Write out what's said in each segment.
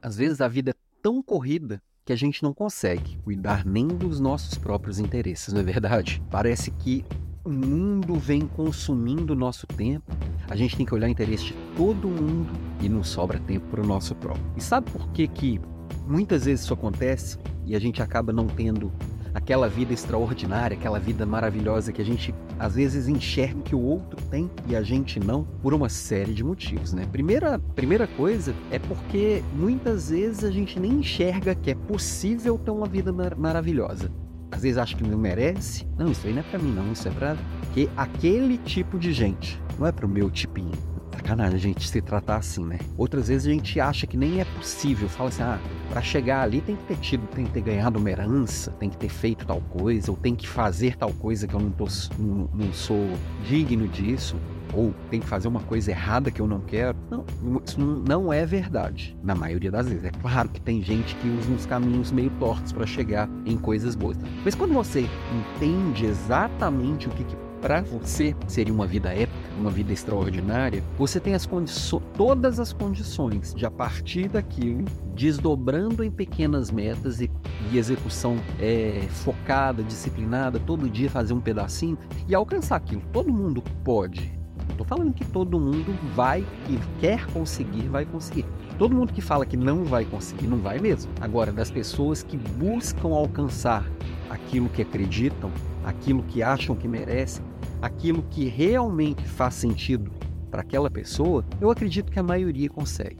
Às vezes a vida é tão corrida que a gente não consegue cuidar nem dos nossos próprios interesses, não é verdade? Parece que o mundo vem consumindo nosso tempo, a gente tem que olhar o interesse de todo mundo e não sobra tempo para o nosso próprio. E sabe por que, que muitas vezes isso acontece e a gente acaba não tendo aquela vida extraordinária, aquela vida maravilhosa que a gente às vezes enxerga que o outro tem e a gente não, por uma série de motivos, né? Primeira, primeira coisa é porque muitas vezes a gente nem enxerga que é possível ter uma vida mar maravilhosa. Às vezes acha que não merece. Não, isso aí não é pra mim, não. Isso é pra que aquele tipo de gente. Não é pro meu tipinho sacanagem a gente se tratar assim, né? Outras vezes a gente acha que nem é possível. Fala assim, ah, para chegar ali tem que ter tido, tem que ter ganhado uma herança, tem que ter feito tal coisa, ou tem que fazer tal coisa que eu não, tô, não, não sou digno disso ou tem que fazer uma coisa errada que eu não quero. Não, isso não é verdade. Na maioria das vezes. É claro que tem gente que usa uns caminhos meio tortos para chegar em coisas boas. Mas quando você entende exatamente o que, que para você seria uma vida épica, uma vida extraordinária, você tem as todas as condições de, a partir daquilo, desdobrando em pequenas metas e, e execução é, focada, disciplinada, todo dia fazer um pedacinho e alcançar aquilo. Todo mundo pode. Estou falando que todo mundo vai e quer conseguir, vai conseguir. Todo mundo que fala que não vai conseguir, não vai mesmo. Agora, das pessoas que buscam alcançar aquilo que acreditam, aquilo que acham que merecem, aquilo que realmente faz sentido para aquela pessoa, eu acredito que a maioria consegue.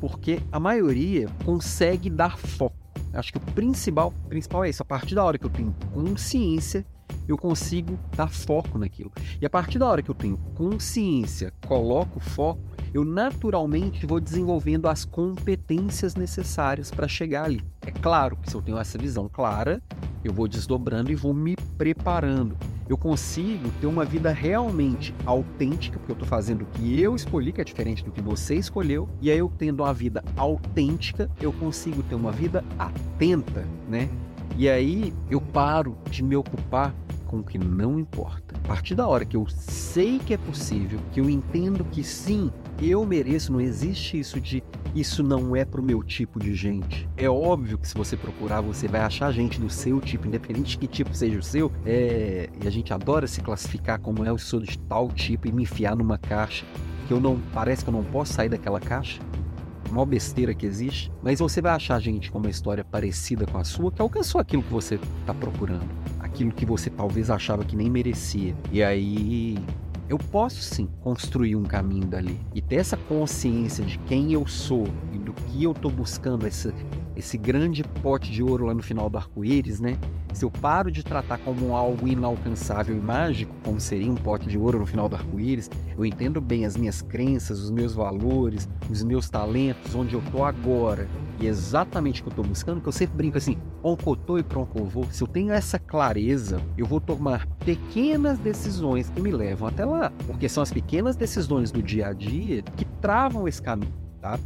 Porque a maioria consegue dar foco. Acho que o principal, principal é isso. A partir da hora que eu tenho consciência, eu consigo dar foco naquilo. E a partir da hora que eu tenho consciência, coloco foco, eu naturalmente vou desenvolvendo as competências necessárias para chegar ali. É claro que se eu tenho essa visão clara, eu vou desdobrando e vou me preparando. Eu consigo ter uma vida realmente autêntica, porque eu estou fazendo o que eu escolhi, que é diferente do que você escolheu. E aí, eu tendo uma vida autêntica, eu consigo ter uma vida atenta, né? E aí eu paro de me ocupar com o que não importa. A partir da hora que eu sei que é possível, que eu entendo que sim, eu mereço, não existe isso de isso não é pro meu tipo de gente. É óbvio que se você procurar, você vai achar gente do seu tipo, independente de que tipo seja o seu. É... E a gente adora se classificar como é, eu sou de tal tipo e me enfiar numa caixa que eu não parece que eu não posso sair daquela caixa. Uma besteira que existe, mas você vai achar gente com uma história parecida com a sua que alcançou aquilo que você está procurando, aquilo que você talvez achava que nem merecia. E aí eu posso sim construir um caminho dali e ter essa consciência de quem eu sou e do que eu estou buscando, esse, esse grande pote de ouro lá no final do arco-íris, né? Se eu paro de tratar como algo inalcançável e mágico, como seria um pote de ouro no final do arco-íris, eu entendo bem as minhas crenças, os meus valores, os meus talentos, onde eu estou agora e exatamente o que eu estou buscando, que eu sempre brinco assim, oncotô e proncovô, se eu tenho essa clareza, eu vou tomar pequenas decisões que me levam até lá, porque são as pequenas decisões do dia a dia que travam esse caminho, tá?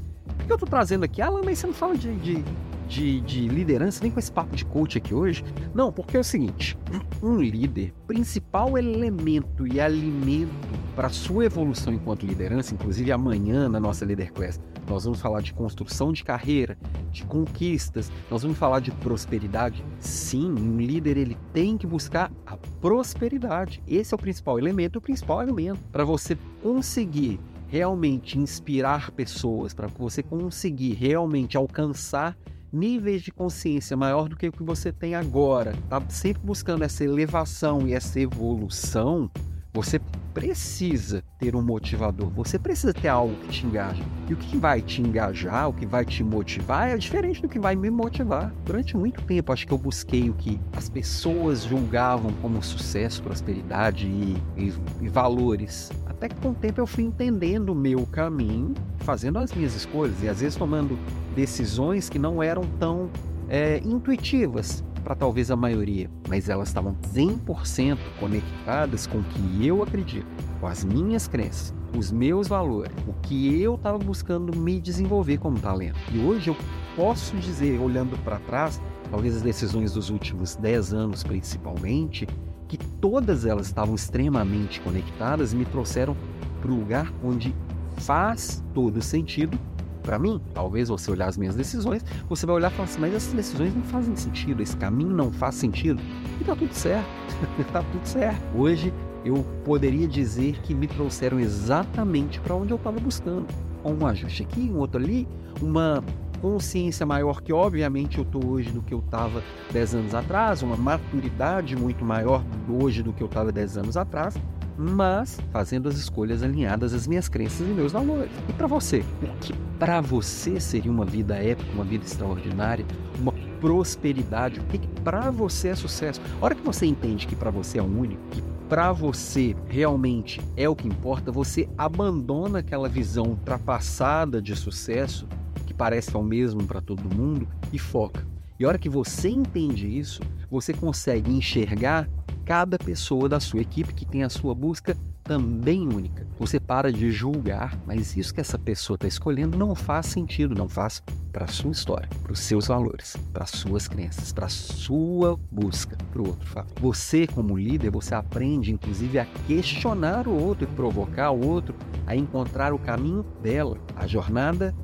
Que eu estou trazendo aqui? Ah, mas você não fala de, de, de, de, liderança nem com esse papo de coach aqui hoje? Não, porque é o seguinte: um líder, principal elemento e alimento para sua evolução enquanto liderança, inclusive amanhã na nossa Leader Class, nós vamos falar de construção de carreira, de conquistas, nós vamos falar de prosperidade. Sim, um líder ele tem que buscar a prosperidade. Esse é o principal elemento, o principal elemento para você conseguir realmente inspirar pessoas, para você conseguir realmente alcançar níveis de consciência maior do que o que você tem agora, tá sempre buscando essa elevação e essa evolução, você precisa ter um motivador, você precisa ter algo que te engaja. E o que vai te engajar, o que vai te motivar é diferente do que vai me motivar. Durante muito tempo, acho que eu busquei o que as pessoas julgavam como sucesso, prosperidade e, e, e valores. Até que com o tempo eu fui entendendo o meu caminho, fazendo as minhas escolhas e às vezes tomando decisões que não eram tão é, intuitivas para talvez a maioria, mas elas estavam 100% conectadas com o que eu acredito, com as minhas crenças, os meus valores, o que eu estava buscando me desenvolver como talento. E hoje eu posso dizer, olhando para trás, talvez as decisões dos últimos 10 anos principalmente, que todas elas estavam extremamente conectadas e me trouxeram para o lugar onde faz todo sentido para mim, talvez você olhar as minhas decisões, você vai olhar e falar assim, mas essas decisões não fazem sentido, esse caminho não faz sentido. E tá tudo certo, tá tudo certo. Hoje eu poderia dizer que me trouxeram exatamente para onde eu estava buscando. Um ajuste aqui, um outro ali, uma consciência maior que obviamente eu estou hoje do que eu estava 10 anos atrás, uma maturidade muito maior hoje do que eu estava 10 anos atrás, mas fazendo as escolhas alinhadas às minhas crenças e meus valores. E para você, o que para você seria uma vida épica, uma vida extraordinária, uma prosperidade? O que, que para você é sucesso? A hora que você entende que para você é único, que para você realmente é o que importa, você abandona aquela visão ultrapassada de sucesso que parece que é mesmo para todo mundo e foca. E a hora que você entende isso, você consegue enxergar cada pessoa da sua equipe que tem a sua busca também única. Você para de julgar, mas isso que essa pessoa está escolhendo não faz sentido, não faz para a sua história, para os seus valores, para as suas crenças, para a sua busca, para o outro. Você, como líder, você aprende inclusive a questionar o outro e provocar o outro a encontrar o caminho dela, a jornada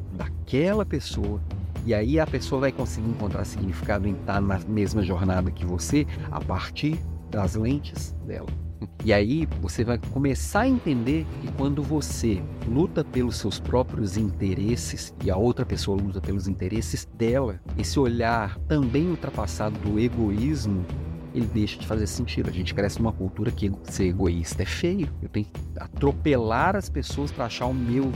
daquela pessoa. E aí a pessoa vai conseguir encontrar significado em estar na mesma jornada que você a partir das lentes dela. E aí você vai começar a entender que quando você luta pelos seus próprios interesses e a outra pessoa luta pelos interesses dela, esse olhar também ultrapassado do egoísmo ele deixa de fazer sentido. A gente cresce numa cultura que ser egoísta é feio. Eu tenho que atropelar as pessoas para achar o meu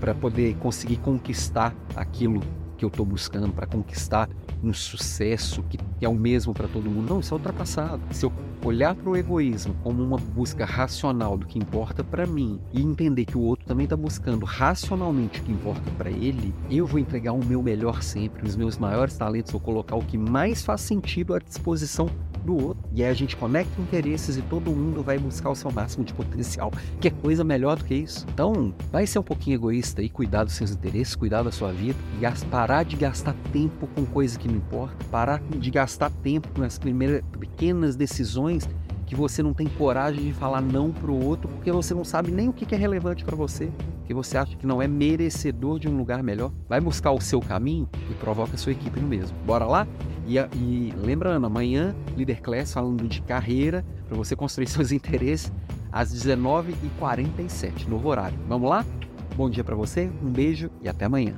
para poder conseguir conquistar aquilo que eu estou buscando, para conquistar um sucesso que é o mesmo para todo mundo. Não, isso é ultrapassado. Se eu olhar para o egoísmo como uma busca racional do que importa para mim e entender que o outro também está buscando racionalmente o que importa para ele, eu vou entregar o meu melhor sempre, os meus maiores talentos, vou colocar o que mais faz sentido à disposição do outro. E aí a gente conecta interesses e todo mundo vai buscar o seu máximo de potencial. Que é coisa melhor do que isso. Então, vai ser um pouquinho egoísta e cuidar dos seus interesses, cuidar da sua vida, e parar de gastar tempo com coisas que não importam, parar de gastar tempo nas primeiras pequenas decisões que você não tem coragem de falar não para o outro porque você não sabe nem o que é relevante para você, que você acha que não é merecedor de um lugar melhor. Vai buscar o seu caminho e provoca a sua equipe no mesmo. Bora lá? E, e lembrando, amanhã, Leader Class falando de carreira, para você construir seus interesses, às 19h47, novo horário. Vamos lá? Bom dia para você, um beijo e até amanhã.